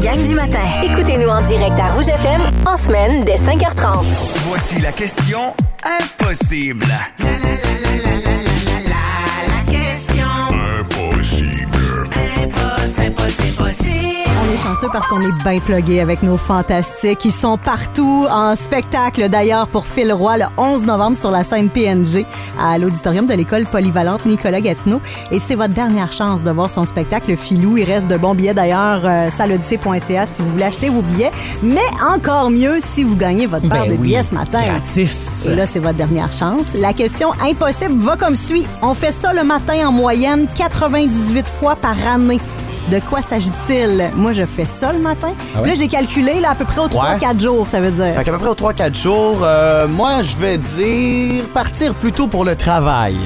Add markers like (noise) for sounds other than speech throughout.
gang du matin. Écoutez-nous en direct à Rouge FM en semaine dès 5h30. Voici la question impossible. On est chanceux parce qu'on est bien plugué avec nos fantastiques. Ils sont partout en spectacle d'ailleurs pour Phil Roy le 11 novembre sur la scène PNG à l'auditorium de l'école polyvalente Nicolas Gatineau. Et c'est votre dernière chance de voir son spectacle Filou. Il reste de bons billets d'ailleurs, euh, salodyssée.ca si vous voulez acheter vos billets. Mais encore mieux si vous gagnez votre paire Ben de oui, billets ce matin. gratis. Et là, c'est votre dernière chance. La question impossible va comme suit. On fait ça le matin en moyenne 98 fois par année. De quoi s'agit-il? Moi, je fais ça le matin. Ah ouais? Là, j'ai calculé là, à peu près aux 3-4 jours, ça veut dire. Fait qu'à peu près aux 3-4 jours, euh, moi, je vais dire partir plutôt pour le travail.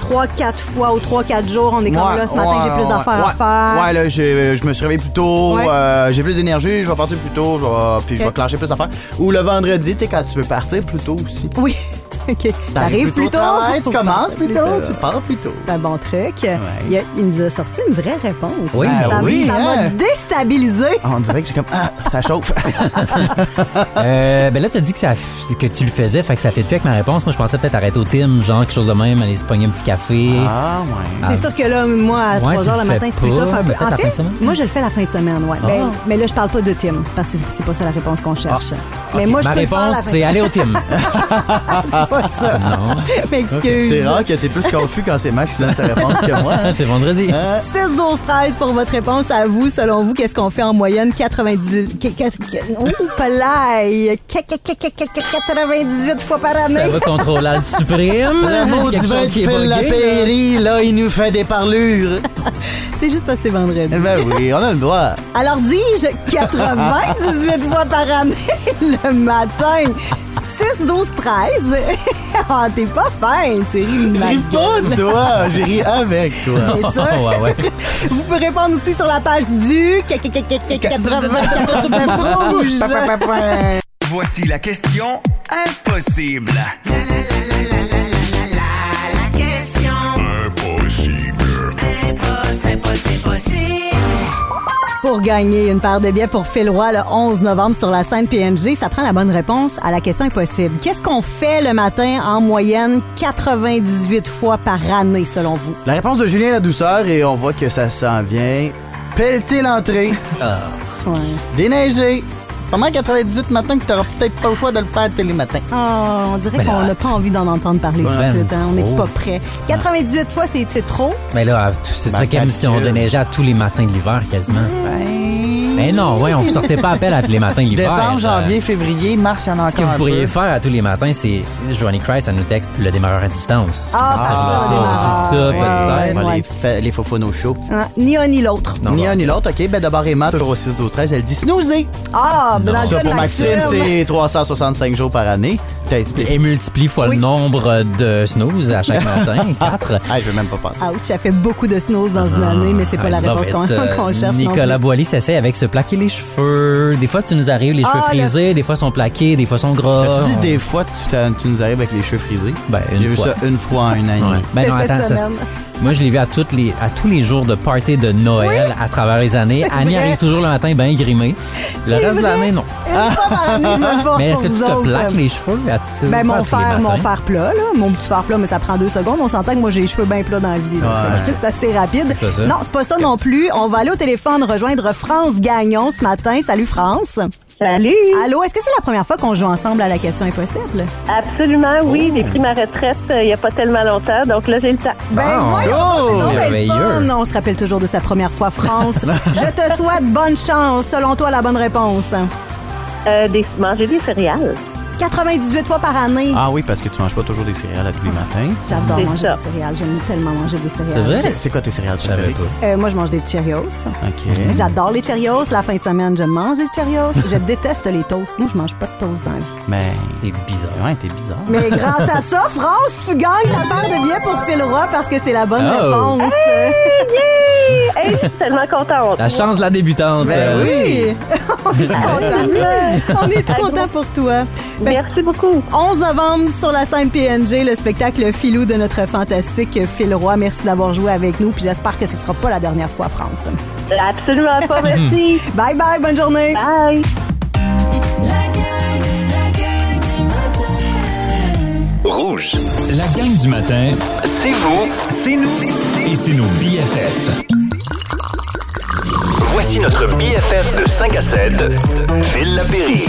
3-4 fois aux 3-4 jours, on est comme Ouais, là, ce matin, ouais, j'ai plus d'affaires ouais. à faire. Ouais, là, je me suis réveillé plus tôt, euh, j'ai plus d'énergie, je vais partir plus tôt, je vais- puis je vais clencher plus d'affaires. Ou le vendredi, tu sais, quand tu veux partir plus tôt aussi. Oui. (laughs) OK. T'arrives plus tôt. travail, tu commences plus tôt, tu C'est pars plus tôt. un bon truc. Il, a- il nous a sorti une vraie réponse. Oui, ça ben oui, ça m'a hein? déstabilisé. On dirait que j'ai comme, ah, ça chauffe. (laughs) Euh, ben là, tu as dit que, ça, que tu le faisais, fait que ça fait plus avec ma réponse. Moi, je pensais peut-être arrêter au team, genre quelque chose de même, aller se pogner un petit café. ah, ouais. C'est sûr que là, moi, à Ouais, 3 tu heures le matin, c'est plus pas, tough un peu. peut-être En la fait, fin de semaine? moi, je le fais la fin de semaine, ouais. Ben, Ah. mais là, je parle pas de Tim, parce que c'est c'est pas ça la réponse qu'on cherche. Mais Ok, moi, je ma réponse, c'est aller au team. (laughs) C'est pas ça. non, (laughs) M'excuse. C'est rare que c'est plus confus quand c'est Max qui donne sa réponse que moi. (laughs) c'est vendredi. 6 12 13 pour votre réponse à vous. Selon vous, qu'est-ce qu'on fait en moyenne? 90 que- que- que- Ouh, pelaille. Que- que- que- que- que- que- 98 fois par Ça année. va contrôler le suprême? Le mot Quelque du vin la là? pairie, là, il nous fait des parlures. (laughs) C'est juste parce que c'est vendredi. Eh ben oui, on a le droit. Alors dis-je 98 fois par année le matin. 6 12 13. Ah, t'es pas fin, tu ris Je ris pas gueule. de toi, j'ai ri avec toi. C'est ça. ouais, ouais. Vous pouvez répondre aussi sur la page du 80 rouge. Voici la question impossible. Pour gagner une paire de billets pour Phil Roy le 11 novembre sur la scène PNG, ça prend la bonne réponse à la question impossible. Qu'est-ce qu'on fait le matin en moyenne 98 fois par année selon vous? La réponse de Julien La Douceur, et on voit que ça s'en vient. Pelleter l'entrée, Ouais. (laughs) déneiger. Pendant 98 matins que t'auras peut-être pas le choix de le faire tous les matins. Ah, on dirait Ben qu'on n'a pas envie d'en entendre parler tout de Ben suite. hein. On n'est trop. pas prêt. 98 fois, c'est trop? Mais là, ce serait Ben, comme si on déneigeait à tous les matins de l'hiver, quasiment. Mais non, ouais, on ne sortait pas appel à tous les matins l'hiver. Décembre, Euh, janvier, février, mars, il y en a encore Ce que vous pourriez peu. faire à tous les matins, c'est Johnny Christ, ça nous texte le démarreur à distance. Ah, ah, ah, ça, peut-être. Les, fa- les faux show. Hein, Ni un ni l'autre. Ni un ni l'autre, OK. Ben d'abord, Emma, toujours au 6 12 13 elle dit snoozer. Ah, ben Ça, pour Maxime, c'est 365 jours par année. Et multiplie fois Oui. le nombre de snooze à chaque matin, (laughs) 4. Ah, je veux même pas passer. Ouch, ça fait beaucoup de snooze dans une année, mais c'est pas la réponse qu'on (laughs) qu'on cherche. non euh, Nicolas plus. Boily s'essaye avec se plaquer les cheveux. Des fois, tu nous arrives les cheveux Ah, le- frisés, des fois, sont plaqués, des fois, sont gras. As-tu dit des fois tu, tu nous arrives avec les cheveux frisés? Ben, une J'ai vu fois. ça une fois en un an et Ouais. demi. Ben non, attends, ça, moi je l'ai vu à, toutes les, à tous les jours de party de Noël à travers les années. Annie vrai. arrive toujours le matin bien grimée. Le reste de l'année, non. Mais est-ce que tu te plaques les cheveux à Ben, mon fer, mon fer plat, là. Mon petit fer plat, mais ça prend deux secondes. On s'entend que moi, j'ai les cheveux bien plats dans la vie. Ouais. (laughs) C'est assez rapide. Non, c'est pas ça non plus. On va aller au téléphone rejoindre France Gagnon ce matin. Salut, France. Salut! Allô, est-ce que c'est la première fois qu'on joue ensemble à la question impossible? Absolument, oui. J'ai pris ma retraite euh, il n'y a pas tellement longtemps, donc là, j'ai le temps. Ben Bon. voyons, Oh, c'est donc bien le merveilleux. fun. On se rappelle toujours de sa première fois, France. (laughs) Je te souhaite bonne chance. Selon toi, la bonne réponse. Euh, des, manger des céréales. 98 fois par année. Ah oui, parce que tu manges pas toujours des céréales à tous les matins. J'adore manger ça. des céréales. J'aime tellement manger des céréales. C'est vrai? C'est- quoi tes céréales Je savais préférées? pas. Euh, moi, je mange des Cheerios. OK. J'adore les Cheerios. La fin de semaine, je mange des Cheerios. (laughs) je déteste les toasts. Moi, je mange pas de toast dans la vie. Mais. C'est bizarre. Ouais, t'es bizarre. Mais grâce à ça, France, tu gagnes ta part de billets pour Phil Roy parce que c'est la bonne Oh. réponse. Hey, je suis tellement contente. La chance de la débutante. Ben oui. (laughs) On est tout content. On est tout content pour toi. Merci beaucoup. 11 novembre sur la scène PNG, le spectacle Filou de notre fantastique Phil Roy. Merci d'avoir joué avec nous, puis j'espère que ce sera pas la dernière fois, France. Absolument pas, (laughs) merci. Bye bye, bonne journée. Bye. Rouge. La gang du matin, c'est vous, c'est nous et c'est nos BFF. Voici notre BFF de 5 à 7, Phil Lapéry.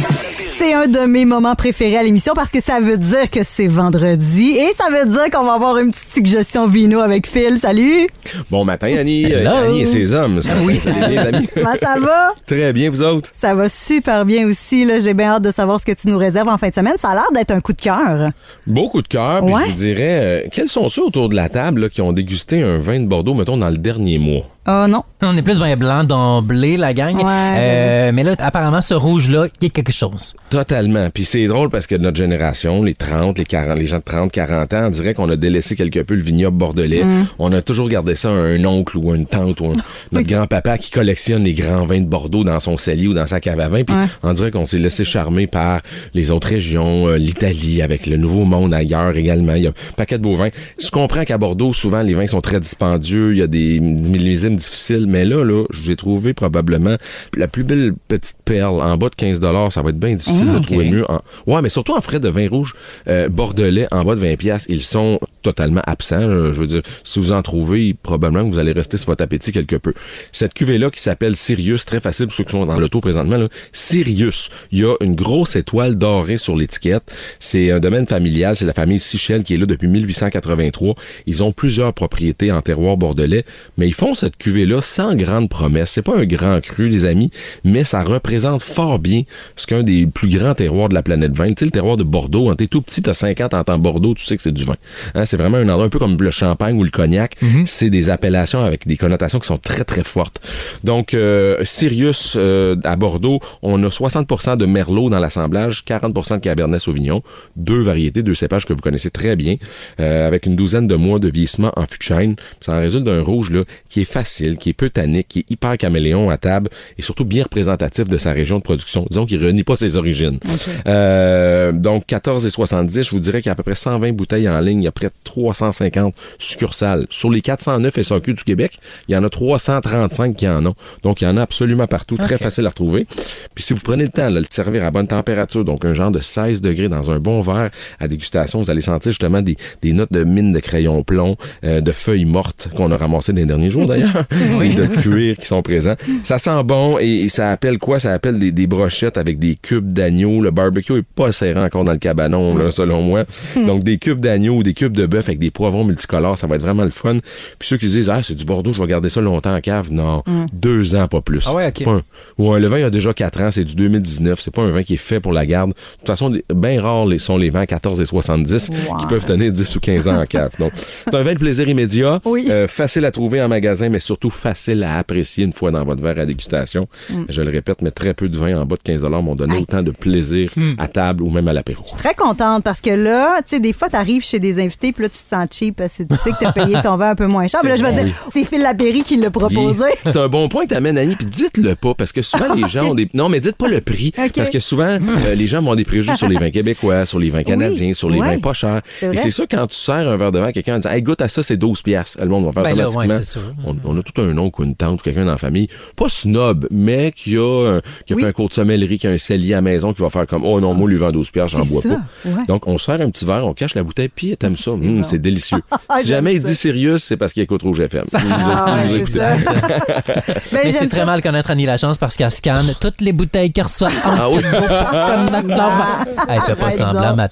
C'est un de mes moments préférés à l'émission parce que ça veut dire que c'est vendredi et ça veut dire qu'on va avoir une petite suggestion vino avec Phil. Salut! Bon matin, Annie. Euh, Hello. Annie et ses hommes. Ça, oui. Salut, les amis. (laughs) Comment ça va? Très bien, vous autres? Ça va super bien aussi. Là. J'ai bien hâte de savoir ce que tu nous réserves en fin de semaine. Ça a l'air d'être un coup de cœur. Beaucoup de cœur. Puis Ouais. je vous dirais, euh, quels sont ceux autour de la table là, qui ont dégusté un vin de Bordeaux, mettons, dans le dernier mois? Oh non. On est plus vin blanc d'emblée, la gang. Ouais, Euh, mais là, apparemment, ce rouge-là, il y a quelque chose. Totalement. Puis c'est drôle parce que notre génération, les 30, les 40, les gens de 30, 40 ans, on dirait qu'on a délaissé quelque peu le vignoble bordelais. Mm. On a toujours gardé ça à un oncle ou une tante ou un- (laughs) notre grand-papa qui collectionne les grands vins de Bordeaux dans son cellier ou dans sa cave à vin. Puis Ouais. on dirait qu'on s'est laissé charmer par les autres régions, euh, l'Italie avec le Nouveau Monde ailleurs également. Il y a un paquet de beaux vins. Je comprends qu'à Bordeaux, souvent, les vins sont très dispendieux. Il y a des millésimes difficiles. Mais là, là, j'ai trouvé probablement la plus belle petite perle. En bas de 15 ça va être bien difficile Ah, de trouver mieux. En- Ouais, mais surtout en frais de vin rouge euh, bordelais, en bas de 20 pièces, ils sont totalement absents. là. Je veux dire, si vous en trouvez, probablement que vous allez rester sur votre appétit quelque peu. Cette cuvée-là qui s'appelle Sirius, très facile pour ceux qui sont dans l'auto présentement. Sirius, il y a une grosse étoile dorée sur l'étiquette. C'est un domaine familial, c'est la famille Sichel qui est là depuis 1883. Ils ont plusieurs propriétés en terroir bordelais, mais ils font cette cuvée-là sans grande promesse. C'est pas un grand cru, les amis, mais ça représente fort bien ce qu'un des plus grands terroirs de la planète vin. Tu le terroir de Bordeaux, quand t'es tout petit, t'as 50, t'entends Bordeaux, tu sais que c'est du vin. Hein, c'est vraiment un endroit un peu comme le champagne ou le cognac. C'est des appellations avec des connotations qui sont très, très fortes. Donc, euh, Sirius, euh, à Bordeaux, on a 60% de Merlot dans l'assemblage, 40% de Cabernet Sauvignon, deux variétés, deux cépages que vous connaissez très bien, euh, avec une douzaine de mois de vieillissement en fût de chêne. Ça en résulte d'un rouge là, qui est facile, qui est peu tannique, qui est hyper caméléon à table et surtout bien représentatif de sa région de production. Disons qu'il renie pas ses origines. Euh, donc 14 et 70, je vous dirais qu'il y a à peu près 120 bouteilles en ligne, il y a près de 350 succursales. Sur les 409 SAQ du Québec, il y en a 335 qui en ont. Donc il y en a absolument partout, très facile à retrouver. Puis si vous prenez le temps de le servir à bonne température, donc un genre de 16 degrés dans un bon verre à dégustation, vous allez sentir justement des, des notes de mine de crayon plomb, euh, de feuilles mortes qu'on a ramassées dans les derniers jours d'ailleurs, (laughs) et de cuir qui sont présents. Ça sent bon et, et ça appelle quoi? Ça appelle des, des brochettes avec des cubes d'agneau. Le barbecue est pas serré encore dans le cabanon, là, selon moi. (laughs) Donc des cubes d'agneau ou des cubes de bœuf avec des poivrons multicolores, ça va être vraiment le fun. Puis ceux qui se disent, ah, c'est du Bordeaux, je vais garder ça longtemps en cave. Non, deux ans, pas plus. Ah ouais, ok. Un- Ouais, le vin a déjà 4 ans, c'est du 2019. C'est pas un vin qui est fait pour la garde. De toute façon, bien rares sont les vins 14 et 70 qui peuvent tenir 10 ou 15 ans en cave. Donc, c'est un vin de plaisir immédiat, Oui. euh, facile à trouver en magasin, mais surtout facile à apprécier une fois dans votre verre à dégustation. Je le répète, mais très peu de vins en bas de 15 m'ont donné autant de plaisir à table ou même à l'apéro. Très contente parce que là, tu sais, des fois, t'arrives chez des invités puis là, tu te sens cheap parce que tu sais que t'as payé ton vin un peu moins cher. Mais là, je veux vrai. dire, c'est Phil Lapéry qui l'a proposé. C'est un bon point que t'amènes, Annie, puis dites-le pas, parce que souvent (laughs) les gens ont des... Non, mais dites pas le prix, parce que souvent, euh, les gens ont des préjugés sur les vins québécois, sur les vins canadiens, sur les ouais. vins pas chers. Et c'est ça, quand tu sers un verre de vin à quelqu'un en disant « Hey, goûte à ça, c'est 12 piastres. » Le monde va faire Ben là, ouais, sûr. on, on a tout un oncle ou une tante ou quelqu'un dans la famille, pas snob, mais qui a, un- qui a Oui. fait un cours de sommellerie, qui a un cellier à la maison, qui va faire comme « Oh non, moi, lui vend 12 piastres, j'en bois ça, pas. ouais. Donc, on sert un petit verre, on cache la bouteille, puis t'aimes ça. Hum, c'est délicieux. (laughs) si J'aime jamais il dit sérieux, c'est parce qu'il écoute Rouge FM. Ah ouais, ça. (laughs) Mais c'est très mal connaître Annie Lachance parce qu'elle scanne toutes les bouteilles qu'elle reçoit. Ah oui. (laughs) Elle fait pas semblant, ma.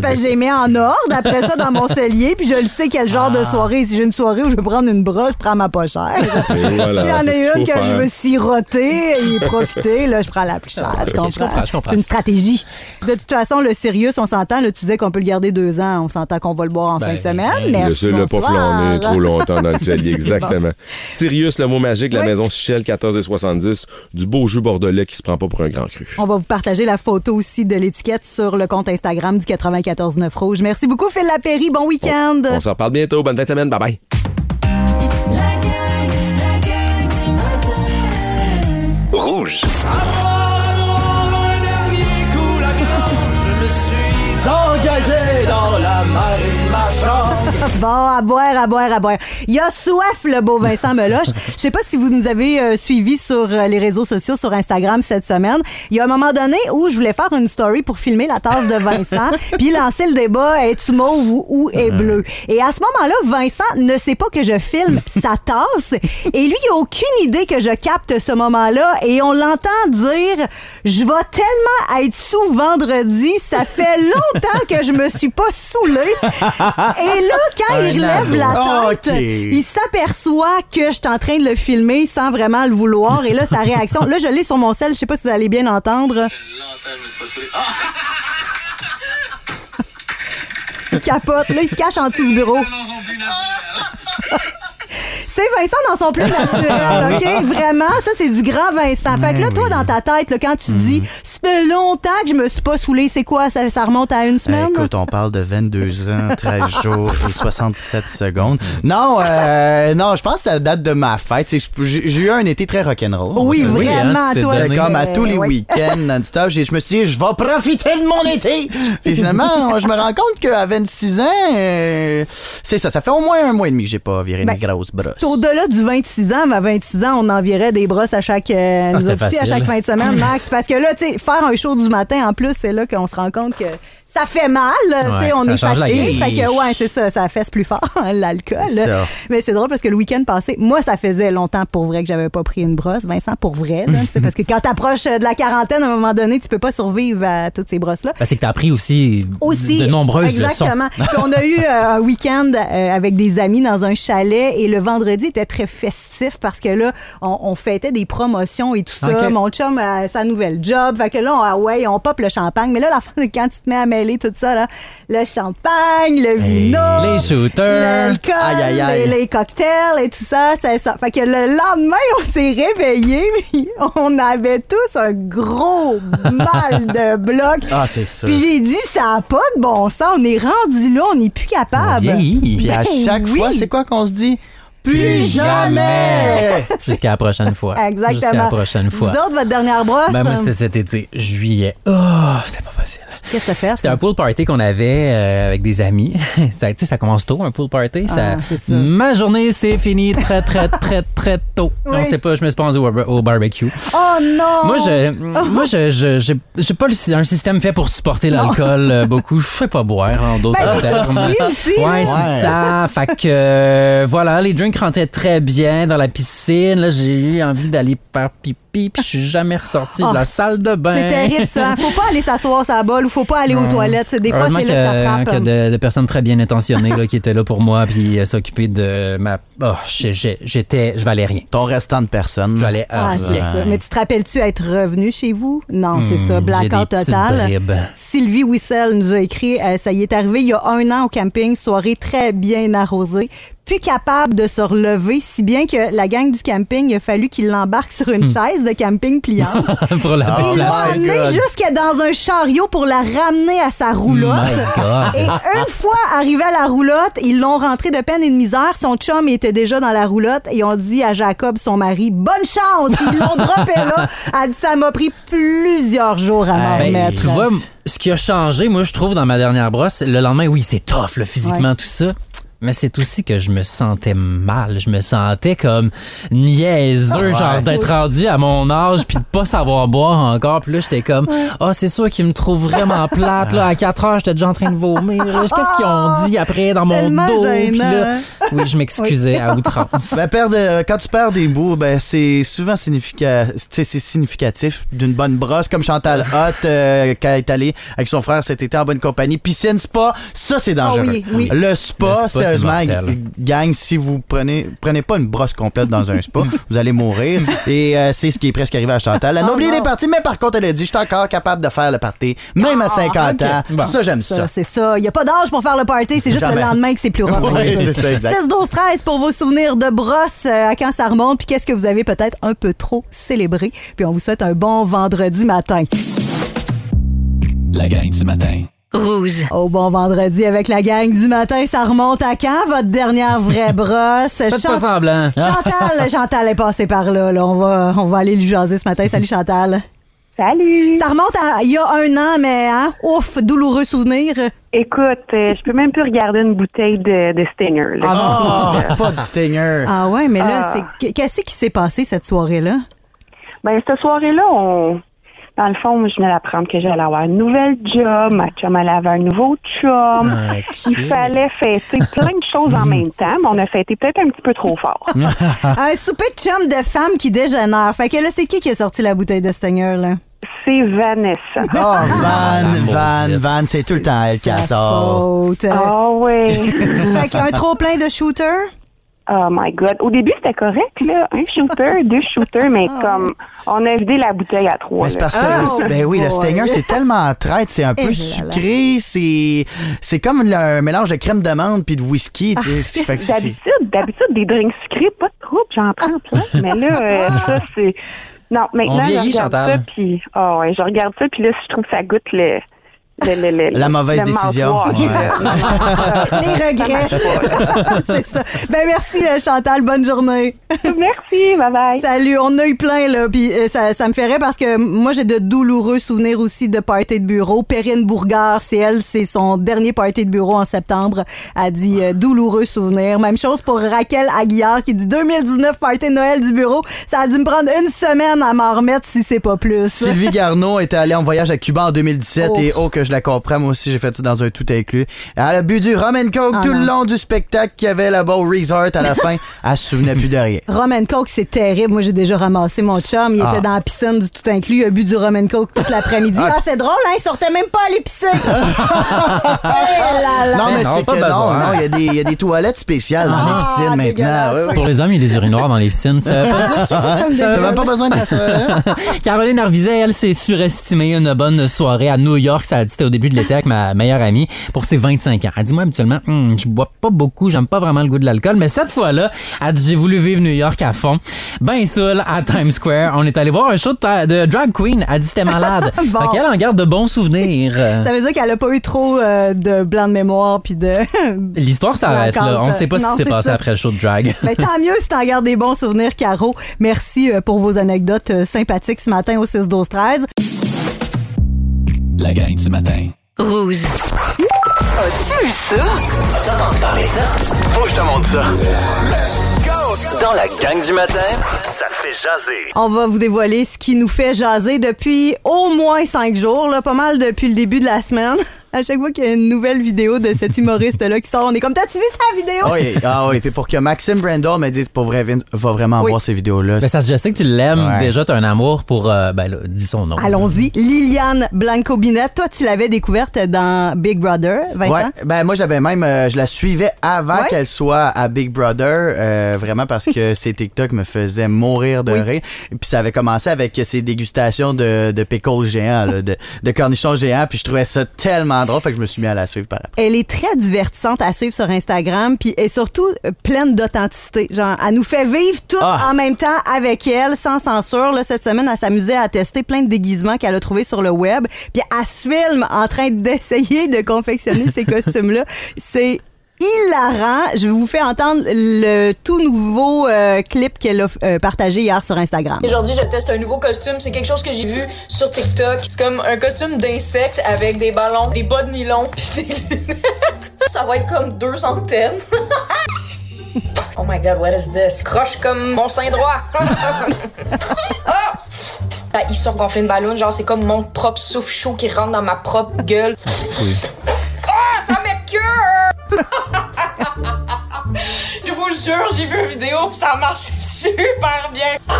Ben, j'ai mis en ordre après ça dans mon cellier, puis je le sais quel genre Ah. de soirée. Si j'ai une soirée où je veux prendre une brosse, je prends ma pas chère. Et voilà, si j'en ai une que je veux siroter et profiter, là, je prends la plus chère. tu ok, comprends? je comprends, je comprends. C'est une stratégie. De toute façon, le Sirius, on s'entend, tu disais qu'on peut le garder deux ans, on s'entend qu'on va le boire en Ben, fin de semaine. ben, Merci, Laissez-le pas flammer trop longtemps dans le (laughs) cellier, exactement. Sirius, le mot magique, la Oui. maison Sichel, 14 et 70, du beau jus bordelais qui se prend pas pour un grand cru. On va vous partager la photo aussi de l'étiquette sur le compte Instagram du 94.9 Rouge. Merci beaucoup, Phil Lapéry. Bon week-end. On s'en reparle bientôt. Bonne fin de semaine. Bye bye. Rouge. (laughs) Bon, à boire, à boire, à boire. Il a soif, le beau Vincent Meloche. Je sais pas si vous nous avez euh, suivis sur euh, les réseaux sociaux, sur Instagram cette semaine. Il y a un moment donné où je voulais faire une story pour filmer la tasse de Vincent, (laughs) puis lancer le débat est-tu mauve ou, ou est bleu? Et à ce moment-là, Vincent ne sait pas que je filme (laughs) sa tasse et lui, il a aucune idée que je capte ce moment-là et on l'entend dire je vais tellement être sous vendredi, ça fait longtemps que je me suis pas saoulée. Et là, quand il relève la tête, Ok. il s'aperçoit que je suis en train de le filmer sans vraiment le vouloir. Et là, sa réaction, là, je l'ai sur mon sel, je sais pas si vous allez bien entendre. Il capote. Là, il se cache en dessous du bureau. C'est Vincent dans son plein naturel, OK? Vraiment, ça, c'est du grand Vincent. Fait que là, toi, dans ta tête, là, quand tu dis « Fait longtemps que je me suis pas saoulé », c'est quoi? Ça, ça remonte à une semaine? Écoute, on parle de 22 ans, 13 (laughs) jours et 67 secondes. Non, euh, non, je pense que ça date de ma fête. J'ai eu un été très rock'n'roll. oui, oui, hein, vraiment, toi. donné. C'est comme à tous les Oui. week-ends, non-stop. Je me suis dit, je vais profiter de mon été. Puis finalement, (laughs) je me rends compte qu'à 26 ans, euh, c'est ça. Ça fait au moins un mois et demi que j'ai pas viré Ben, une grosse brosse. C'est au-delà du 26 ans, mais à 26 ans, on en virait des brosses à chaque, euh, nous autres aussi, à chaque fin de semaine, Max. (laughs) Parce que là, tu sais, faire un show du matin, en plus, c'est là qu'on se rend compte que ça fait mal. tu sais, Ouais, on est fatigué. Fait que, ouais, c'est ça, ça fesse plus fort, (laughs) l'alcool. Mais c'est drôle parce que le week-end passé, moi, ça faisait longtemps pour vrai que j'avais pas pris une brosse. Vincent, pour vrai, là, tu sais, parce que quand t'approches de la quarantaine, à un moment donné, tu peux pas survivre à toutes ces brosses-là Ben, c'est que t'as appris aussi, aussi de nombreuses leçons. exactement. (laughs) Puis on a eu euh, un week-end euh, avec des amis dans un chalet et le vendredi était très festif parce que là on, on fêtait des promotions et tout ça. Mon chum a sa nouvelle job, fait que là on, ah ouais, on pop le champagne. Mais là la fin quand tu te mets à mêler tout ça là, le champagne, le vino, Les shooters. l'alcool, Aïe, aïe, aïe. Les, les cocktails et tout ça, c'est ça. Fait que le lendemain on s'est réveillés, puis on avait tous un gros mal de (laughs) bloc. Ah, c'est sûr. Puis j'ai dit, ça n'a pas de bon sens. On est rendu là, on n'est plus capable. vieillit. Puis à Ben chaque oui. fois, c'est quoi qu'on se dit? Plus jamais! (laughs) Jusqu'à la prochaine fois. Exactement. Jusqu'à la prochaine fois. Vous autres, votre dernière brosse? Ben, moi, c'était cet été, juillet. Oh, c'était pas facile. Qu'est-ce que fait? C'était un pool party qu'on avait euh, avec des amis. (laughs) ça, tu sais, ça commence tôt, un pool party. Ah, ça. Ma journée, c'est fini très, très, (laughs) très, très tôt. Oui. On sait pas, je me suis pas rendu au, au barbecue. Oh non! Moi, je, moi, je, pas le- un système fait pour supporter l'alcool euh, (laughs) beaucoup. Je sais pas boire en d'autres Ben, termes. aussi, Ouais, c'est ça. Fait que, euh, voilà, les drinks rentraient très bien dans la piscine. Là, j'ai eu envie d'aller faire pipi, puis je suis jamais ressorti Oh, de la salle de bain. C'est terrible, ça. (laughs) Faut pas aller s'asseoir la balle ou faut pas aller aux toilettes. Des fois, c'est là que ça frappe. qu'il y a de, de personnes très bien intentionnées là, qui étaient là pour moi puis euh, s'occuper de ma. Oh, j'étais. Je valais rien. Ton restant de personnes. Je valais Ah, rien. c'est ça. Mais tu te rappelles-tu être revenu chez vous? Non, c'est ça. Hmm, Blackout total. Sylvie Wissel nous a écrit euh, Ça y est arrivé il y a un an au camping, soirée très bien arrosée. Plus capable de se relever, si bien que la gang du camping, il a fallu qu'il l'embarque sur Hmm. une chaise de camping pliante. (laughs) pour la Oh God. jusqu'à dans un chariot pour la ramener à sa roulotte. Et une fois arrivé à la roulotte, ils l'ont rentré de peine et de misère. Son chum était déjà dans la roulotte et ont dit à Jacob, son mari, bonne chance. Ils l'ont droppé là. Elle dit, ça m'a pris plusieurs jours à m'en remettre. tu vois, ce qui a changé, moi, je trouve, dans ma dernière brosse, le lendemain, oui, c'est tough, là, physiquement, Ouais. tout ça. Mais c'est aussi que je me sentais mal. Je me sentais comme niaiseux, genre d'être rendu à mon âge puis de pas savoir boire encore. Puis là, j'étais comme, ah, c'est sûr qu'ils me trouvent vraiment plate. Là, à 4 heures, j'étais déjà en train de vomir. Qu'est-ce qu'ils ont dit après dans mon dos? Puis là, oui, je m'excusais à outrance. Ben, perdre, euh, quand tu perds des bouts, ben, c'est souvent c'est significatif d'une bonne brosse, comme Chantal Hott, euh, qui est allée avec son frère cet été en bonne compagnie. Piscine, spa, ça, c'est dangereux. Ah oui, oui. Le spa, Le spa, g- gang, si vous prenez, prenez pas une brosse complète dans un spa, (laughs) vous allez mourir. Et euh, c'est ce qui est presque arrivé à Chantal. Elle a Oh oublié parties, mais par contre, elle a dit, je suis encore capable de faire le party, même à 50 ok. ans. Bon. Ça, j'aime ça. Ça, c'est ça. Il n'y a pas d'âge pour faire le party. C'est juste Jamais. le lendemain que c'est plus (laughs) rough. Ouais, c'est ça, exact. 16 12 13 pour vos souvenirs de brosse euh, à quand ça remonte puis qu'est-ce que vous avez peut-être un peu trop célébré. Puis on vous souhaite un bon vendredi matin. La gang du matin. Rouge. Au bon vendredi avec la gang du matin, ça remonte à quand votre dernière vraie (laughs) brosse? Faites pas Chant- semblant. Chantal, (laughs) Chantal est passée par là, là. On va on va aller lui jaser ce matin. Salut Chantal. Salut! Ça remonte à il y a un an, mais hein, ouf, douloureux souvenir. Écoute, euh, je peux même plus regarder une bouteille de, de Stinger. là. Oh, (laughs) pas du Stinger. Ah ouais, mais là, Ah. c'est qu'est-ce qui s'est passé cette soirée-là? Ben, cette soirée-là, on... Dans le fond, je venais d'apprendre que j'allais avoir une nouvelle job. Ma chum allait avoir un nouveau chum. Il fallait fêter plein de choses en même temps, mais on a fêté peut-être un petit peu trop fort. (laughs) un souper de chum de femmes qui dégénère. Fait que là, c'est qui qui a sorti la bouteille de Stinger, là? C'est Vanessa. Oh, (laughs) Van, Van. Van, c'est tout le temps elle qui sort. Ah ouais. (laughs) fait qu'un trop plein de shooters? Oh my God. Au début, c'était correct, là. Un shooter, (laughs) deux shooters, mais comme on a vidé la bouteille à trois. Mais c'est parce que, Oh, le- ben oui, le boy. Stinger, c'est tellement traite, c'est un Eh peu sucré, c'est, c'est comme le- un mélange de crème d'amande puis de whisky, tu sais. D'habitude, d'habitude, des drinks sucrés, pas de trouble, j'en prends plein. Mais là, euh, ça, c'est. Non, maintenant, On je regarde Chantal. ça, puis. Ah ouais, je regarde ça, puis là, je trouve que ça goûte le. Le- le- le- La mauvaise le décision. Ouais. Les regrets. (laughs) c'est ça. Ben merci euh, Chantal, bonne journée. Merci, bye bye. Salut, on a eu plein là, puis euh, ça, ça me rire parce que moi j'ai de douloureux souvenirs aussi de party de bureau. Perrine Bourgard, c'est elle, c'est son dernier party de bureau en septembre, a dit euh, douloureux souvenirs. Même chose pour Raquel Aguillard qui dit 2019 party de Noël du bureau, ça a dû me prendre une semaine à m'en remettre si c'est pas plus. Sylvie Garneau était allée en voyage à Cuba en 2017 Oh. et oh que je la comprends, moi aussi j'ai fait ça dans un tout inclus. Elle a bu du rum and coke Ah tout non. le long du spectacle qu'il y avait là-bas au resort à la fin. (laughs) Elle se souvenait plus de rien. Rum and Coke, c'est terrible. Moi, j'ai déjà ramassé mon chum. Il Ah. était dans la piscine du tout inclus. Il a bu du rum and Coke toute l'après-midi. Ah, c'est drôle, hein? Il sortait même pas à (laughs) là. Non, mais non, c'est pas que non, besoin. non, il y, a des- il y a des toilettes spéciales dans Ah, les piscines maintenant. Pour les hommes, il y a des urinoirs dans les piscines. T'as même pas besoin de ça. (laughs) Caroline Arviset, elle, s'est surestimée une bonne soirée à New York. Ça a dit c'était au début de l'été avec ma meilleure amie pour ses 25 ans. Elle dit, moi, habituellement, Hum, je bois pas beaucoup, j'aime pas vraiment le goût de l'alcool. Mais cette fois-là, elle dit, j'ai voulu vivre New York à fond. Ben saoul, à Times Square. On est allé voir un show de, drag queen. Elle dit, c'était malade. (laughs) Bon. Fait qu'elle en garde de bons souvenirs. Ça veut dire qu'elle a pas eu trop euh, de blanc de mémoire puis de. (laughs) L'histoire s'arrête là. On sait pas ce qui s'est passé ça. après le show de drag. Mais (laughs) tant mieux si t'en gardes des bons souvenirs, Caro. Merci euh, pour vos anecdotes euh, sympathiques ce matin au 6 12 13 La gang du matin. Rouge. Faut que je te montre ça. Dans la gang du matin, ça fait jaser. On va vous dévoiler ce qui nous fait jaser depuis au moins cinq jours, là, pas mal depuis le début de la semaine. À chaque fois qu'il y a une nouvelle vidéo de cet humoriste-là qui sort, on est comme, t'as-tu vu sa vidéo? Oui, ah oui, puis pour que Maxime Brandon me dise pour vrai, Vince va vraiment Oui. voir ces vidéos-là. Ça, je sais que tu l'aimes. Ouais. Déjà, t'as un amour pour. euh, ben là, dis son nom. Allons-y. Liliane Blanco-Binet, toi, tu l'avais découverte dans Big Brother, Vincent? Ouais, ben moi j'avais même euh, je la suivais avant Ouais. qu'elle soit à Big Brother euh, vraiment parce que (laughs) ses TikTok me faisaient mourir de Oui. rire et puis ça avait commencé avec ses dégustations de, de pickles géants là, de, de cornichons géants puis je trouvais ça tellement drôle fait que je me suis mis à la suivre par après. Elle est très divertissante à suivre sur Instagram, puis est surtout euh, pleine d'authenticité. Genre, elle nous fait vivre tout Ah. en même temps avec elle, sans censure. Là, cette semaine, elle s'amusait à tester plein de déguisements qu'elle a trouvés sur le web, puis elle se filme en train d'essayer de confectionner ces (laughs) costumes-là. C'est hilarant. Je vais vous faire entendre le tout nouveau euh, clip qu'elle a euh, partagé hier sur Instagram. Aujourd'hui, je teste un nouveau costume. C'est quelque chose que j'ai vu sur TikTok. C'est comme un costume d'insecte avec des ballons, des bas de nylon (laughs) puis des lunettes. Ça va être comme deux antennes. (laughs) Oh my god, what is this? Croche comme mon sein droit. (laughs) Ah! Ben, ils sont gonflés une ballon, genre c'est comme mon propre souffle chaud qui rentre dans ma propre gueule. Ah, ça m'écoeure! Je vous jure, j'ai vu une vidéo pis ça marche (laughs) super bien. (laughs)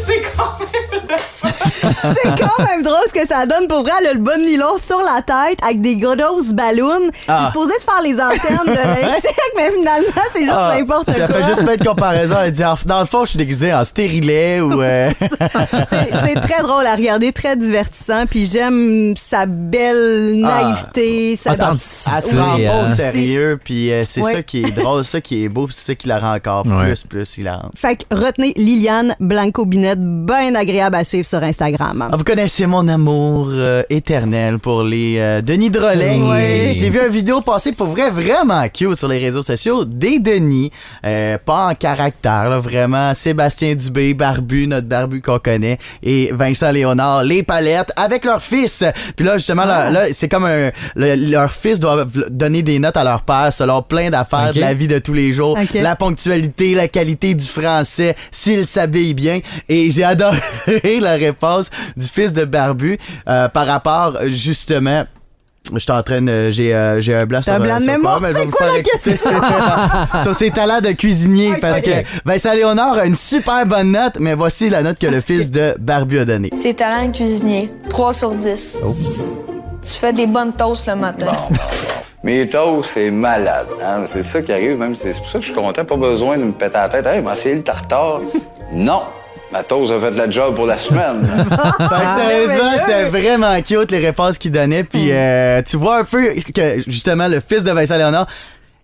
c'est quand même (laughs) C'est quand même drôle ce que ça donne pour vrai. Elle a le bon nylon sur la tête avec des grosses ballons. C'est Ah. supposé de faire les antennes de (laughs) l'insecte, mais finalement, c'est juste Ah, n'importe Elle quoi. fait juste plein de comparaisons. Elle dit, dans le fond, je suis déguisé en stérilet ou... euh, (laughs) C'est c'est très drôle à regarder, très divertissant. Puis j'aime sa belle naïveté. sa- Authenticité. Elle pas hein. au sérieux, puis euh, c'est Ouais. ça qui est drôle, ça qui est beau, puis c'est ça qui la rend encore Ouais. plus, plus hilarante. Fait que retenez Liliane Blanco-Binette, bien agréable à suivre sur Instagram. Ah, vous connaissez mon amour euh, éternel pour les euh, Denis Drolet. Oui. J'ai vu une vidéo passer pour vrai vraiment cute sur les réseaux sociaux des Denis, euh, pas en caractère, là, vraiment Sébastien Dubé, Barbu, notre Barbu qu'on connaît, et Vincent Léonard, les palettes avec leur fils. Puis là justement là, là, c'est comme un le- leur fils doit donner des notes à leur père selon plein d'affaires de la vie de tous les jours, Ok. la ponctualité, la qualité du français, s'il s'habille bien. Et j'ai adoré (laughs) la réponse du fils de Barbu euh, par rapport justement. Je suis en train de. J'ai euh, j'ai un blanc sur un blanc de sur mémoire, c'est quoi faire la écouter. (laughs) sur ses talents de cuisinier. parce que Vincent Léonard a une super bonne note, mais voici la note que le fils de Barbu a donnée. C'est talent de cuisinier. 3 sur 10. Tu fais des bonnes toasts le matin. Mes toasts, c'est malade. hein. C'est ça qui arrive, même. C'est pour ça que je suis content. Pas besoin de me péter la tête. Hey, m'a essayé le tartare. non. Ma toast a fait la job pour la semaine. (laughs) Fait que sérieusement, c'était vraiment cute les réponses qu'il donnait. Puis euh, tu vois un peu que justement le fils de Vincent Léonard,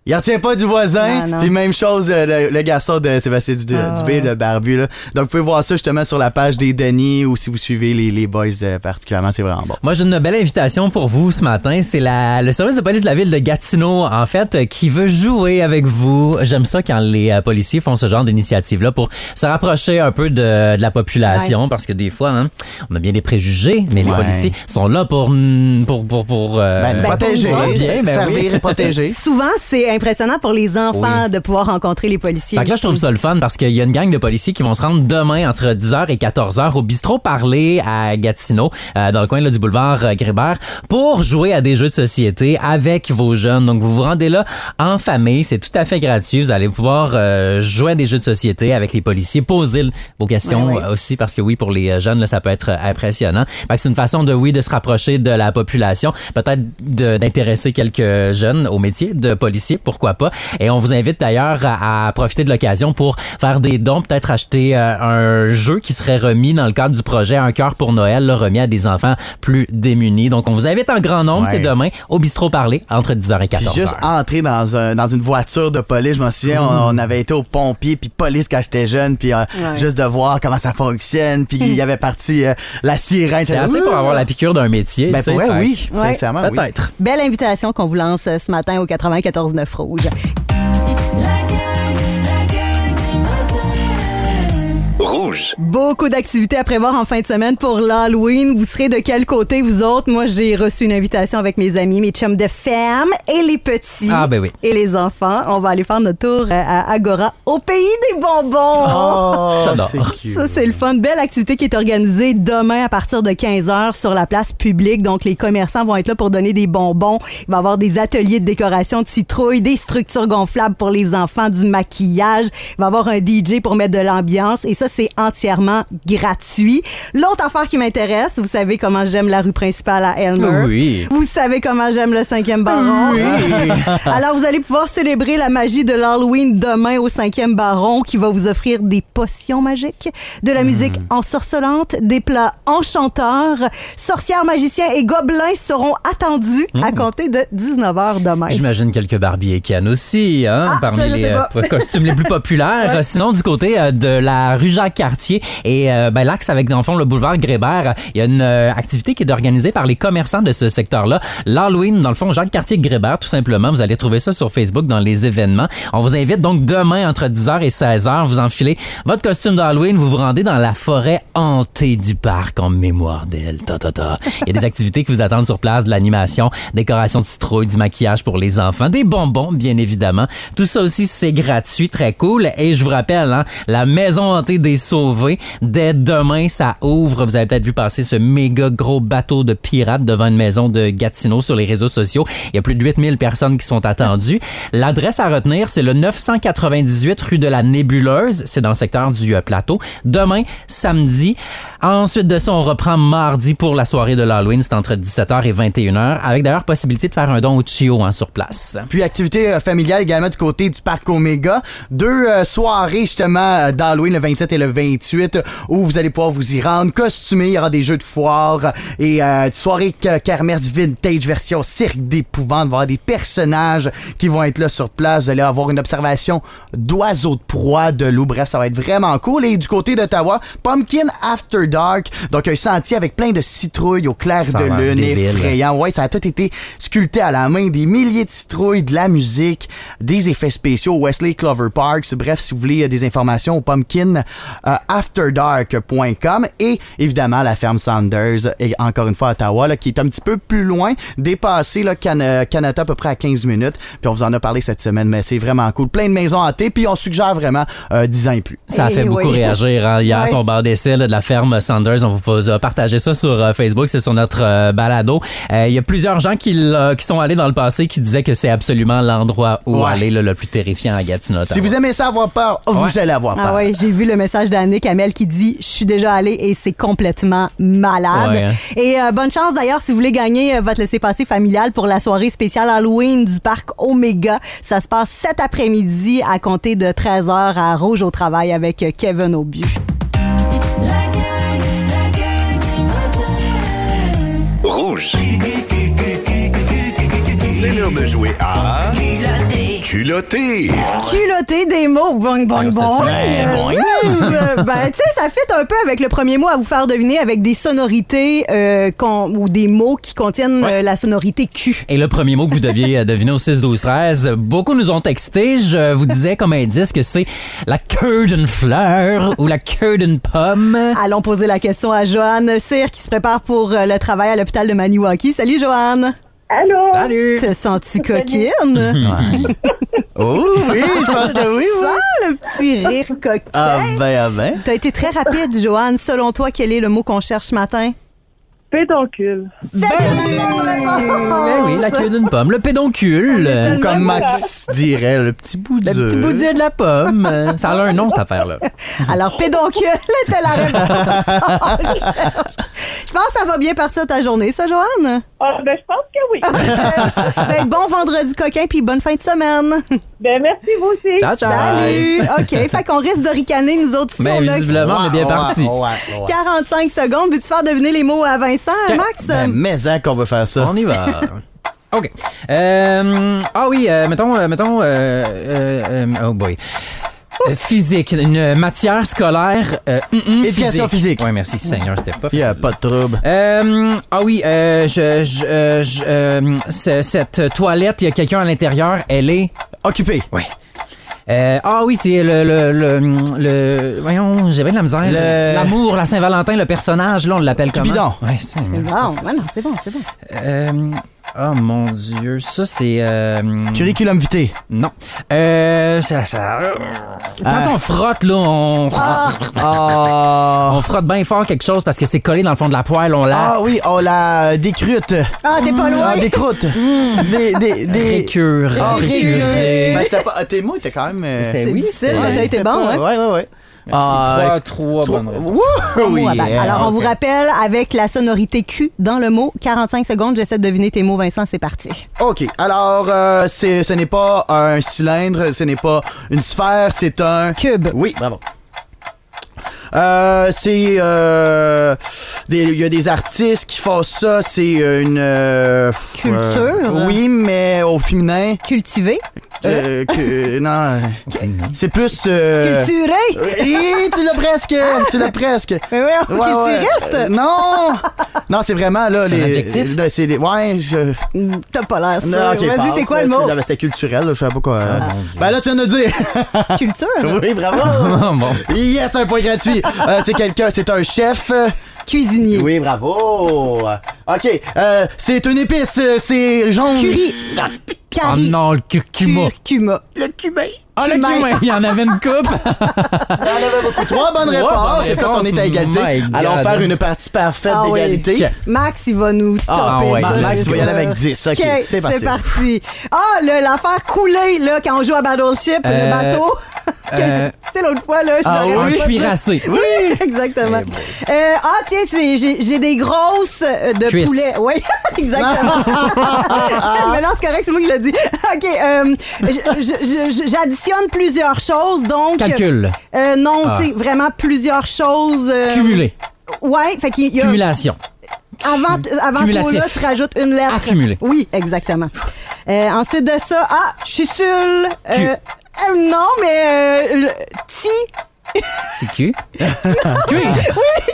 il en tient pas du voisin. Puis même chose le, le- le garçon de Sébastien Du- Ah, Dubé, le barbu. Là. Donc vous pouvez voir ça justement sur la page des Denis ou si vous suivez les, les boys euh, particulièrement, c'est vraiment bon. Moi, j'ai une belle invitation pour vous ce matin. C'est la, le service de police de la ville de Gatineau, en fait, euh, qui veut jouer avec vous. J'aime ça quand les euh, policiers font ce genre d'initiative-là pour se rapprocher un peu de, de la population, parce que des fois, hein, on a bien des préjugés, mais les Ouais. policiers sont là pour mm, pour pour pour euh, Ben, protéger, pour bien, ben servir oui. et protéger. Souvent, c'est impressionnant pour les enfants de pouvoir rencontrer les policiers. Fait que là, je trouve ça le fun parce qu'il y a une gang de policiers qui vont se rendre demain entre 10h et 14h au bistrot Parler à Gatineau, euh, dans le coin là, du boulevard euh, Grébert, pour jouer à des jeux de société avec vos jeunes. Donc, vous vous rendez là en famille. C'est tout à fait gratuit. Vous allez pouvoir euh, jouer à des jeux de société avec les policiers, poser vos questions aussi parce que oui, pour les euh, jeunes, là, ça peut être euh, impressionnant. Fait que c'est une façon de, oui, de se rapprocher de la population, peut-être d'intéresser quelques jeunes au métier de policier, pourquoi pas. Et on vous invite d'ailleurs à, à profiter de l'occasion pour faire des dons, peut-être acheter euh, un jeu qui serait remis dans le cadre du projet Un cœur pour Noël, là, remis à des enfants plus démunis. Donc, on vous invite en grand nombre, Ouais. c'est demain, au bistrot Parler, entre 10h et Puis 14h. juste entrer dans, un, dans une voiture de police, je m'en souviens, on, on avait été au pompier puis police quand j'étais jeune, puis euh, Ouais. juste de voir comment ça fonctionne, puis il y avait parti euh, la sirène. C'est assez pour avoir la piqûre d'un métier. Ben pour vrai, oui, Ouais. sincèrement, oui. Peut-être. Belle invitation qu'on vous lance ce matin au 94.9 Rouge. Rouge. Beaucoup d'activités à prévoir en fin de semaine pour l'Halloween. Vous serez de quel côté, vous autres? Moi, j'ai reçu une invitation avec mes amis, mes chums de femmes et les petits. Ah, ben oui. Et les enfants. On va aller faire notre tour euh, à Agora, au pays des bonbons. (laughs) Oh, J'adore. Ça, c'est le fun. Belle activité qui est organisée demain à partir de 15h sur la place publique. Donc, les commerçants vont être là pour donner des bonbons. Il va y avoir des ateliers de décoration de citrouilles, des structures gonflables pour les enfants, du maquillage. Il va y avoir un DJ pour mettre de l'ambiance. Et ça, c'est entièrement gratuit. L'autre affaire qui m'intéresse, vous savez comment j'aime la rue principale à Elmer. Oui. Vous savez comment j'aime le cinquième baron. (laughs) Alors, vous allez pouvoir célébrer la magie de l'Halloween demain au cinquième baron qui va vous offrir des potions magiques, de la musique ensorcelante, des plats enchanteurs. Sorcières, magiciens et gobelins seront attendus à compter de 19h demain. J'imagine quelques Barbie et Ken aussi, hein, Ah, parmi les euh, (laughs) costumes les plus populaires. Sinon, du côté euh, de la rue Et euh, ben, l'axe avec, dans le fond, le boulevard Grébert, il y a une euh, activité qui est organisée par les commerçants de ce secteur-là. L'Halloween, dans le fond, Jacques-Cartier-Grébert, tout simplement. Vous allez trouver ça sur Facebook dans les événements. On vous invite donc demain, entre 10h et 16h, vous enfilez votre costume d'Halloween, vous vous rendez dans la forêt hantée du parc en mémoire d'elle. Ta, ta, ta. Il y a des activités qui vous attendent sur place, de l'animation, décoration de citrouilles, du maquillage pour les enfants, des bonbons, bien évidemment. Tout ça aussi, c'est gratuit, très cool. Et je vous rappelle, hein, la maison hantée des dès demain, ça ouvre. Vous avez peut-être vu passer ce méga gros bateau de pirates devant une maison de Gatineau sur les réseaux sociaux. Il y a plus de 8000 personnes qui sont attendues. L'adresse à retenir, c'est le 998 rue de la Nébuleuse. C'est dans le secteur du euh, plateau. Demain, samedi. Ensuite de ça, on reprend mardi pour la soirée de l'Halloween. C'est entre 17h et 21h. Avec d'ailleurs possibilité de faire un don au Chio hein, sur place. Puis activité euh, familiale également du côté du parc Omega. Deux euh, soirées justement d'Halloween le 27 et le 28 où vous allez pouvoir vous y rendre costumé. Il y aura des jeux de foire et euh, soirée kermesse vintage version cirque d'épouvante. Il va y avoir des personnages qui vont être là sur place. Vous allez avoir une observation d'oiseaux de proie, de loups. Bref, ça va être vraiment cool. Et du côté d'Ottawa, Pumpkin After Dark. Donc un sentier avec plein de citrouilles au clair Ça de lune, effrayant. Ouais, ça a tout été sculpté à la main. Des milliers de citrouilles, de la musique, des effets spéciaux au Wesley Clover Parks. Bref, si vous voulez euh, des informations au pumpkin euh, afterdark.com et évidemment la ferme Sanders et encore une fois Ottawa là, qui est un petit peu plus loin, dépassé là, Can- Canada à peu près à 15 minutes. Puis on vous en a parlé cette semaine, mais c'est vraiment cool. Plein de maisons hantées, puis on suggère vraiment euh, 10 ans et plus. Ça a fait Eh beaucoup oui. réagir. hein. Hier, Ouais. ton bar d'essai de la ferme Sanders, on vous a partagé ça sur euh, Facebook, c'est sur notre euh, balado. Euh, Il y a plusieurs gens qui, qui sont allés dans le passé qui disaient que c'est absolument l'endroit où Ouais. aller là, le plus terrifiant à Gatineau. Si vous aimez ça avoir peur, vous Ouais. allez avoir peur. Ah ouais, j'ai vu le message d'Annick Amel qui dit je suis déjà allée et c'est complètement malade. Ouais, hein. Et euh, bonne chance d'ailleurs si vous voulez gagner euh, votre laissez-passer familial pour la soirée spéciale Halloween du parc Omega. Ça se passe cet après-midi à compter de 13h à Rouge au travail avec euh, Kevin Aubu. Rouge. C'est l'heure de jouer à Culotté. Culotté des mots, bong bong bong. très bon. Ben, tu sais, ça fait un peu avec le premier mot à vous faire deviner avec des sonorités euh, qu'on- ou des mots qui contiennent euh, la sonorité Q. Et le premier mot que vous deviez euh, deviner au 6 12 13, beaucoup nous ont texté. Je vous disais comme indice que c'est la queue d'une fleur ou la queue d'une pomme. Allons poser la question à Joanne Cyr qui se prépare pour euh, le travail à l'hôpital de Maniwaki. Salut Joanne. Allô? Salut. Te sens-tu coquine? (laughs) Oh oui, je pense que oui. oui. Ça, le petit rire coquin. Ah ben, ah ben. T'as été très rapide, Joanne. Selon toi, quel est le mot qu'on cherche ce matin? Pédoncule. C'est la bonne réponse! Ben oui, la queue d'une pomme, le pédoncule. Ou comme Max dirait, le petit bout de... Le petit bout de la pomme. Ça a un nom, cette affaire-là. (laughs) Alors, pédoncule était la réponse. (laughs) Je pense que ça va bien partir ta journée, ça, Joanne? Ah, ben, je pense que oui. (laughs) Ben, bon vendredi coquin, puis bonne fin de semaine. ben, merci, vous aussi. Ciao, ciao. Salut! OK, fait qu'on risque de ricaner, nous autres, ici. Ben, on a visiblement, on est bien parti. ouais, ouais, ouais. 45 secondes. Veux-tu faire deviner les mots à Vincent, Max? Ben, mais hein, qu'on va faire ça. On y va. (laughs) OK. Euh, ah oui, euh, mettons, euh, mettons, euh, euh, euh, oh boy. Euh, physique, une matière scolaire. Euh, hum, hum, Éducation physique. Oui, merci Seigneur, c'était pas Il y a facile. pas de trouble. Euh, ah oui, euh, je, je, euh, je- euh, ce- cette toilette, il y a quelqu'un à l'intérieur, elle est... Occupé. Oui. Euh, ah oui, c'est le, le, le, le- Voyons, j'avais de la misère. Le- L'amour, la Saint-Valentin, le personnage, là, on l'appelle comment? Cupidon. Ouais, c'est... Bon, bon, c'est bon. Euh, oh mon Dieu, ça c'est... Euh, Curriculum vitae. non. Euh, ça, ça- Quand Ah. on frotte, là, on, Ah, (laughs) on frotte bien fort quelque chose parce que c'est collé dans le fond de la poêle, on l'a... ah oui, on la décrute. Ah, t'es pas loin. Ah, des croûtes. Des, des, des... Récure, Ah. Ben, c'était pas... ah, Tes mots étaient quand même... euh, C'était oui. difficile, mais t'as été bon, pas- hein? Ouais, ouais, ouais. Merci, trois, trois bonnes réponses. Wouh! Alors, on vous rappelle avec la sonorité Q dans le mot. 45 secondes, j'essaie de deviner tes mots, Vincent, c'est parti. OK. Alors, euh, c'est, ce n'est pas un cylindre, ce n'est pas une sphère, c'est un... Cube. Oui, bravo. Euh, c'est euh, il y a des artistes qui font ça, c'est une euh, Culture. euh, oui, mais au féminin. Cultivé. Euh, que- non, euh, (laughs) c'est plus euh, Culturé. euh, hi, tu l'as presque, tu l'as presque. Mais ouais, Ouais, ouais. culturiste. Euh, non, non, c'est vraiment là les. adjectif? là, c'est des, ouais, je. T'as pas l'air Non, ça. ok, Vas-y, c'est quoi le mot? C'était culturel, là, je sais pas quoi. euh. Dieu. ben là, tu viens de le dire. Culture? (laughs) oui, bravo. (laughs) bon. Yes, un point gratuit. Euh, c'est quelqu'un, c'est un chef. Cuisinier. Oui, bravo. Ok, euh, c'est une épice, euh, c'est jaune. Curry. Oh non, le curcuma. Curcuma. Le cubain. Ah, le Cumin. cumin, il y en avait une coupe. (laughs) On avait beaucoup. Trois bonnes Trois réponses. bonnes C'est fait, on est à égalité. Allons faire une partie parfaite Ah d'égalité. Max, il va nous Ah, ouais. ça, Max, il va y aller avec 10. Ok, c'est parti. C'est parti. Ah, le- l'affaire coulée, là, quand on joue à Battleship, Euh, le bateau. (laughs) Je- euh, tu passé l'autre fois, là. Ah j'aurais oui? Un dire. cuirassé. (laughs) Oui, exactement. Euh, ah, tiens, c'est- j'ai des grosses euh, de poulet. Oui, exactement. Mais non, c'est correct, c'est moi qui l'ai dit. (laughs) OK, euh, j'additionne plusieurs choses, donc... Calcul. Euh, non, Ah. tu sais, vraiment plusieurs choses... euh, Cumulé. Ouais, fait qu'il y a... Cumulation. Avant, avant ce mot-là, tu rajoutes une lettre. Accumulé. Oui, exactement. Euh, ensuite de ça, ah, je suis. Euh, euh, non, mais... Euh, ti. C'est cul. C'est cuir.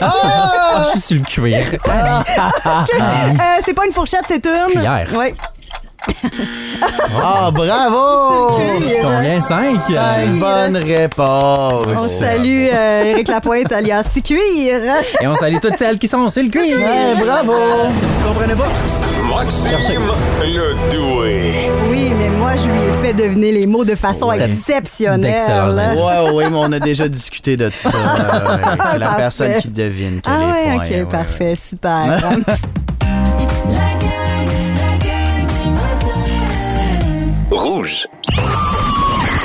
(laughs) Ah, je suis sur le cuir. (laughs) Euh, c'est pas une fourchette, c'est une... Cuillère. Oui. (laughs) Ah, bravo! Cuir. Combien? Cinq? Cinq bonnes réponses. On salue euh, Éric Lapointe alias Ti-Cuir. Et on salue toutes celles qui sont sur le cuir. Ouais, bravo! Si vous comprenez pas. Maxime le doué. Oui, mais moi, je lui ai fait deviner les mots de façon exceptionnelle. Ouais, ouais, mais on a déjà discuté de ça. (laughs) C'est la Parfait. personne qui devine Ah les ouais, points. ok, ouais, parfait, super. (laughs) Rouge.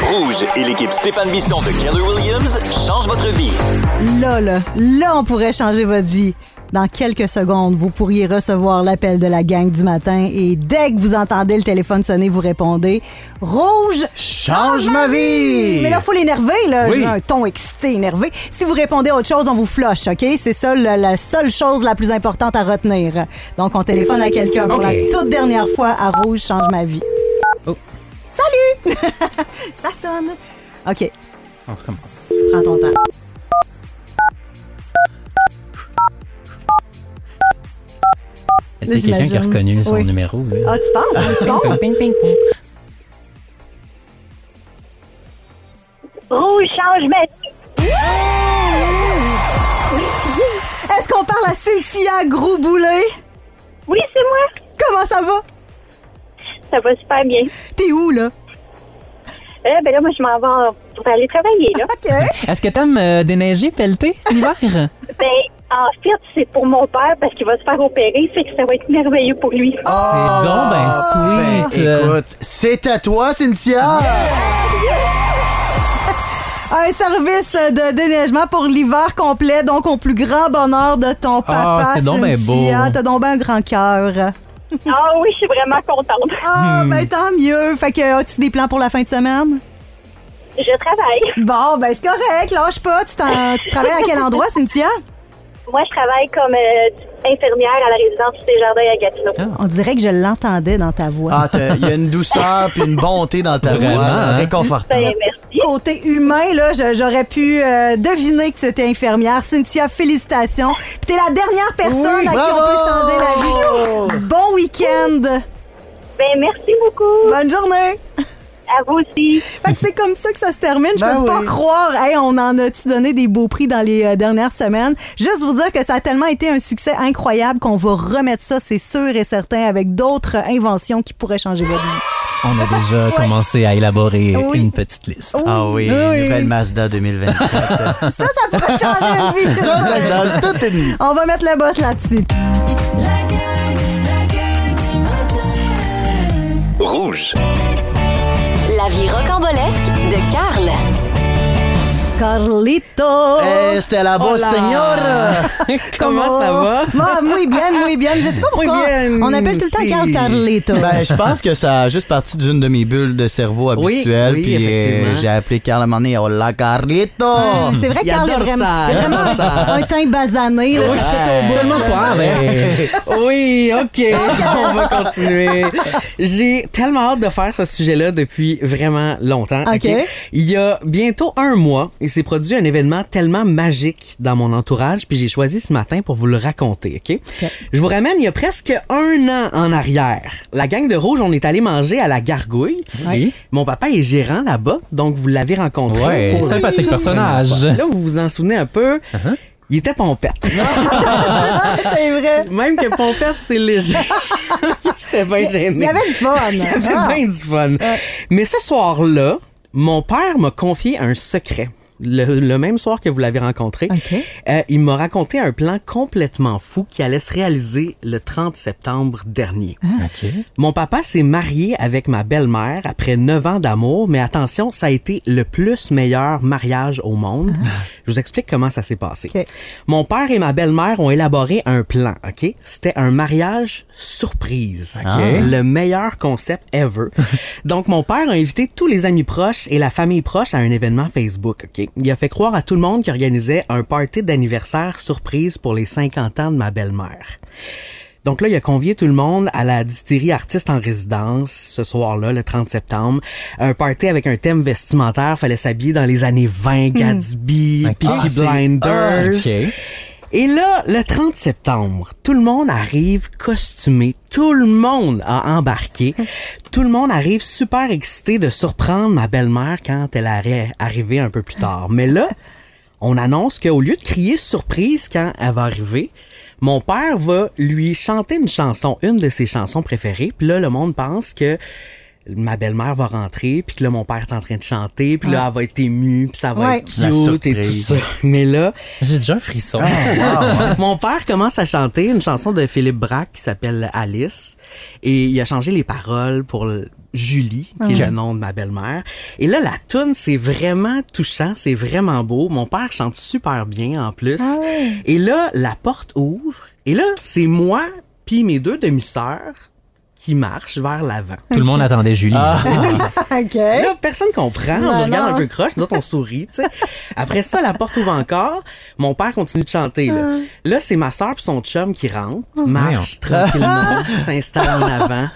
Rouge et l'équipe Stéphane Bisson de Keller Williams changent votre vie. là, là, là, on pourrait changer votre vie. Dans quelques secondes, vous pourriez recevoir l'appel de la gang du matin et dès que vous entendez le téléphone sonner, vous répondez Rouge, Change ma vie! Mais là, faut l'énerver, là. Oui. J'ai un ton excité, énervé. Si vous répondez à autre chose, on vous flush, OK? C'est ça la, la seule chose la plus importante à retenir. Donc, on téléphone à quelqu'un pour la toute dernière fois à Rouge, change ma vie. Oh. Salut! (laughs) ça sonne. OK, On recommence. prends ton temps. Il y a quelqu'un qui a reconnu son Oui. numéro. là. Ah, tu penses? Le son? Ping, ping, ping. Rouge change ma vie. Est-ce qu'on parle à Cynthia Gros-Boulet? Oui, c'est moi. Comment ça va? Ça va super bien. T'es où, là? Euh, ben là, moi, je m'en vais pour aller travailler, là. (laughs) OK. Est-ce que t'aimes euh, déneiger, pelleter l'hiver? ben, en fait, c'est pour mon père parce qu'il va se faire opérer, fait que ça va être merveilleux pour lui. C'est donc ben Ben, sweet. Euh, écoute, c'est à toi, Cynthia! (laughs) Un service de déneigement pour l'hiver complet, donc au plus grand bonheur de ton papa. Ah, c'est donc ben beau. Cynthia. T'as donc ben un grand cœur. (laughs) Ah oui, je suis vraiment contente. Ah, Hmm. ben tant mieux. Fait que as-tu des plans pour la fin de semaine? Je travaille. Bon, ben c'est correct, lâche pas. Tu, travailles à quel endroit, Cynthia? Moi, je travaille comme euh, infirmière à la résidence des jardins à Gatineau. On dirait que je l'entendais dans ta voix. Ah, t'as- il y a une douceur puis une bonté dans ta Vraiment, voix, hein? réconfortante. Ben, merci. Côté humain, là, j'aurais pu euh, deviner que tu étais infirmière. Cynthia, félicitations. Puis t'es la dernière personne Oui, à qui on peut changer la vie. Ben, merci beaucoup. Bonne journée. À vous aussi. Fait que c'est comme ça que ça se termine. Je Ben peux pas croire. Hey, on en a-tu donné des beaux prix dans les euh, dernières semaines? Juste vous dire que ça a tellement été un succès incroyable qu'on va remettre ça, c'est sûr et certain, avec d'autres inventions qui pourraient changer votre vie. On a déjà commencé à élaborer Oui. une petite liste. Ah oui, Oui. nouvelle Mazda 2024. Ça, ça pourrait changer une vie. ça, ça change toute une vie. On va mettre le boss là-dessus. La vie rocambolesque de Carl. Carlito. Eh, c'était la Hola. señora. (laughs) Comment ça va? Ah, muy bien, muy bien. Je sais pas pourquoi. bien, On appelle tout le temps si. Carl Carlito. Ben, je pense que ça a juste parti d'une de mes bulles de cerveau Oui, habituelles. oui, puis euh, j'ai appelé Carl à un moment donné, Hola Carlito. c'est vrai Carl adore vraiment, vraiment ça. un teint basané. là, c'est tout au bout. Tellement soir, Oui, OK. On va continuer. J'ai tellement hâte de faire ce sujet-là depuis vraiment longtemps. OK. Il y a bientôt un mois, il s'est produit un événement tellement magique dans mon entourage, puis j'ai choisi ce matin pour vous le raconter. OK? Je vous ramène il y a presque un an en arrière. La gang de Rouge, on est allé manger à la Gargouille. Oui. Mon papa est gérant là-bas, donc vous l'avez rencontré. Ouais, pour sympathique personnage. Là, vous vous en souvenez un peu. Il était pompette. (laughs) C'est vrai. Même que pompette, c'est léger. (laughs) J'étais bien gêné. Il y avait du fun. (laughs) Il y avait Ah. bien du fun. Mais ce soir-là, mon père m'a confié un secret. Le, le même soir que vous l'avez rencontré. Euh, il m'a raconté un plan complètement fou qui allait se réaliser le 30 septembre dernier. Mon papa s'est marié avec ma belle-mère après neuf ans d'amour, mais attention, ça a été le plus meilleur mariage au monde. Je vous explique comment ça s'est passé. Mon père et ma belle-mère ont élaboré un plan, OK? C'était un mariage surprise. Ok. Le meilleur concept ever. (laughs) Donc, mon père a invité tous les amis proches et la famille proche à un événement Facebook, OK? Il a fait croire à tout le monde qu'il organisait un party d'anniversaire surprise pour les 50 ans de ma belle-mère. Donc là, il a convié tout le monde à la distillerie artiste en résidence ce soir-là, le 30 septembre. Un party avec un thème vestimentaire. Fallait s'habiller dans les années 20, Gatsby, Ok. Peaky Ah, Blinders. Ah, ok. Et là, le 30 septembre, tout le monde arrive costumé. Tout le monde a embarqué. (laughs) Tout le monde arrive super excité de surprendre ma belle-mère quand elle est arrivée un peu plus tard. Mais là, (laughs) on annonce qu'au lieu de crier surprise quand elle va arriver, mon père va lui chanter une chanson, une de ses chansons préférées. Puis là, le monde pense que ma belle-mère va rentrer, puis que là, mon père est en train de chanter, puis là, Ah. elle va être émue, puis ça va Ouais. être cute et tout ça. (laughs) Mais là... J'ai déjà un frisson. (laughs) Mon père commence à chanter une chanson de Philippe Braque qui s'appelle Alice, et il a changé les paroles pour le- Julie, qui est le nom de ma belle-mère. Et là, la tune, c'est vraiment touchant, c'est vraiment beau. Mon père chante super bien en plus. Ah ouais. Et là, la porte ouvre. Et là, c'est moi puis mes deux demi-sœurs qui marchent vers l'avant. Tout le monde attendait Julie. (laughs) (laughs) OK. Là, personne comprend. on regarde non. un peu croche. Nous autres, on sourit, tu sais. Après ça, la porte ouvre encore. Mon père continue de chanter, là. Là, c'est ma soeur puis son chum qui rentre, marche Voyons. tranquillement, (laughs) s'installe en avant.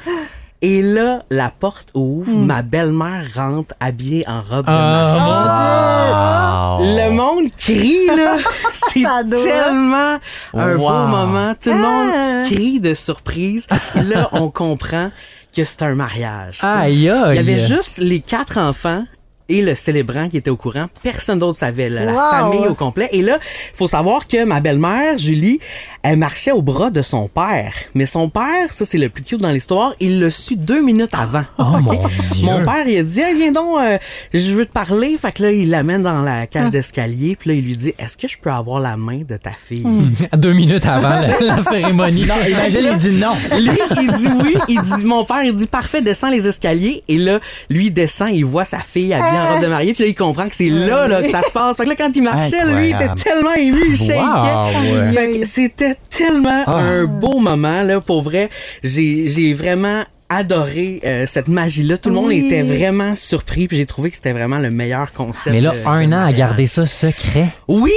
Et là, la porte ouvre. Ma belle-mère rentre habillée en robe de Ah, mariée. Le monde crie, là. (laughs) C'est tellement un Wow. beau moment. Tout le monde Ah. crie de surprise. Et là, on comprend que c'est un mariage. Aïe, aïe. Il y avait juste les quatre enfants et le célébrant qui était au courant. Personne d'autre savait, là, la Wow. famille au complet. Et là, faut savoir que ma belle-mère, Julie, elle marchait au bras de son père. Mais son père, ça c'est le plus cute dans l'histoire, il l'a su deux minutes avant. Oh, mon Dieu. Mon père, il a dit, Hey, viens donc, euh, je veux te parler. Fait que là, il l'amène dans la Ah. cage d'escalier. Puis là, il lui dit, est-ce que je peux avoir la main de ta fille? Hmm. Deux minutes avant la, la (laughs) cérémonie. Non, imagine, il dit non. (laughs) Lui, il dit oui. Il dit, mon père, il dit parfait, descends les escaliers. Et là, lui, il descend, il voit sa fille habillée en robe de mariée. Puis là, il comprend que c'est là, là, que ça se passe. Fait que là, quand il marchait, lui, il était tellement ému, il. Wow, ouais. Fait que c'était tellement un beau moment, là, pour vrai. J'ai, vraiment adoré euh, cette magie-là. Tout le monde était vraiment surpris. Puis j'ai trouvé que c'était vraiment le meilleur concept. Mais là, un an à garder ça secret. Oui!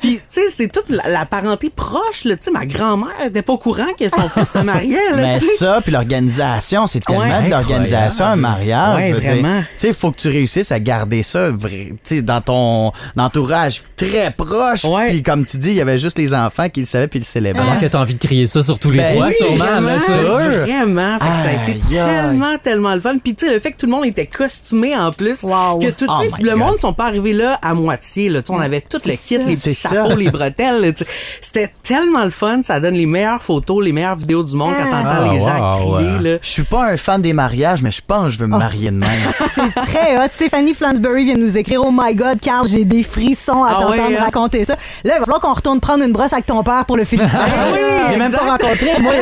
Puis, tu sais, c'est toute la, la parenté proche, là. Tu sais, ma grand-mère était pas au courant que son fils se mariait, là. Mais ça, puis l'organisation, c'est tellement Ouais. de l'organisation, un mariage. Ouais, je veux dire. vraiment. Tu sais, il faut que tu réussisses à garder ça vrai- tu sais, dans ton entourage très proche. Ouais. Puis comme tu dis, il y avait juste les enfants qui le savaient puis le célébraient. Alors que t'as envie de crier ça sur tous les Ben toits, oui, sûrement. vraiment, vraiment. Fait que ça a été Aïe, tellement, tellement le fun. Puis tu sais, le fait que tout le monde était costumé en plus, Wow. que tout, Oh le God. monde sont pas arrivés là à moitié. Là. Tu sais, on avait tout le kit, les petits (laughs) Les bretelles. C'était tellement le fun. Ça donne les meilleures photos, les meilleures vidéos du monde quand t'entends Ah, les gens wow, crier. ouais. Là. Je suis pas un fan des mariages, mais je pense que je veux me marier de même. (laughs) Très hot. Stéphanie Flansbury vient de nous écrire Oh my God, Carl, j'ai des frissons à Ah t'entendre ouais, hein? raconter ça. Là, il va falloir qu'on retourne prendre une brosse avec ton père pour le (laughs) féliciter. oui, J'ai même pas rencontré, moi.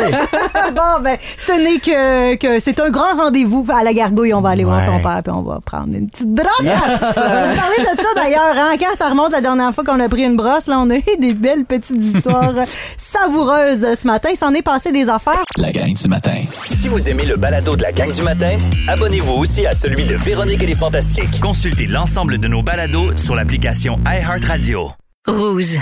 bon, ben, ce n'est que, que c'est un grand rendez-vous à la gargouille. On va aller voir ton père puis on va prendre une petite brosse. Yes. Parler de ça d'ailleurs, hein, quand ça remonte la dernière fois qu'on a pris une brosse, là, on a eu des belles petites histoires (laughs) savoureuses ce matin. Il s'en est passé des affaires. La gang du matin. Si vous aimez le balado de la gang du matin, abonnez-vous aussi à celui de Véronique et les Fantastiques. Consultez l'ensemble de nos balados sur l'application iHeartRadio. Rouge.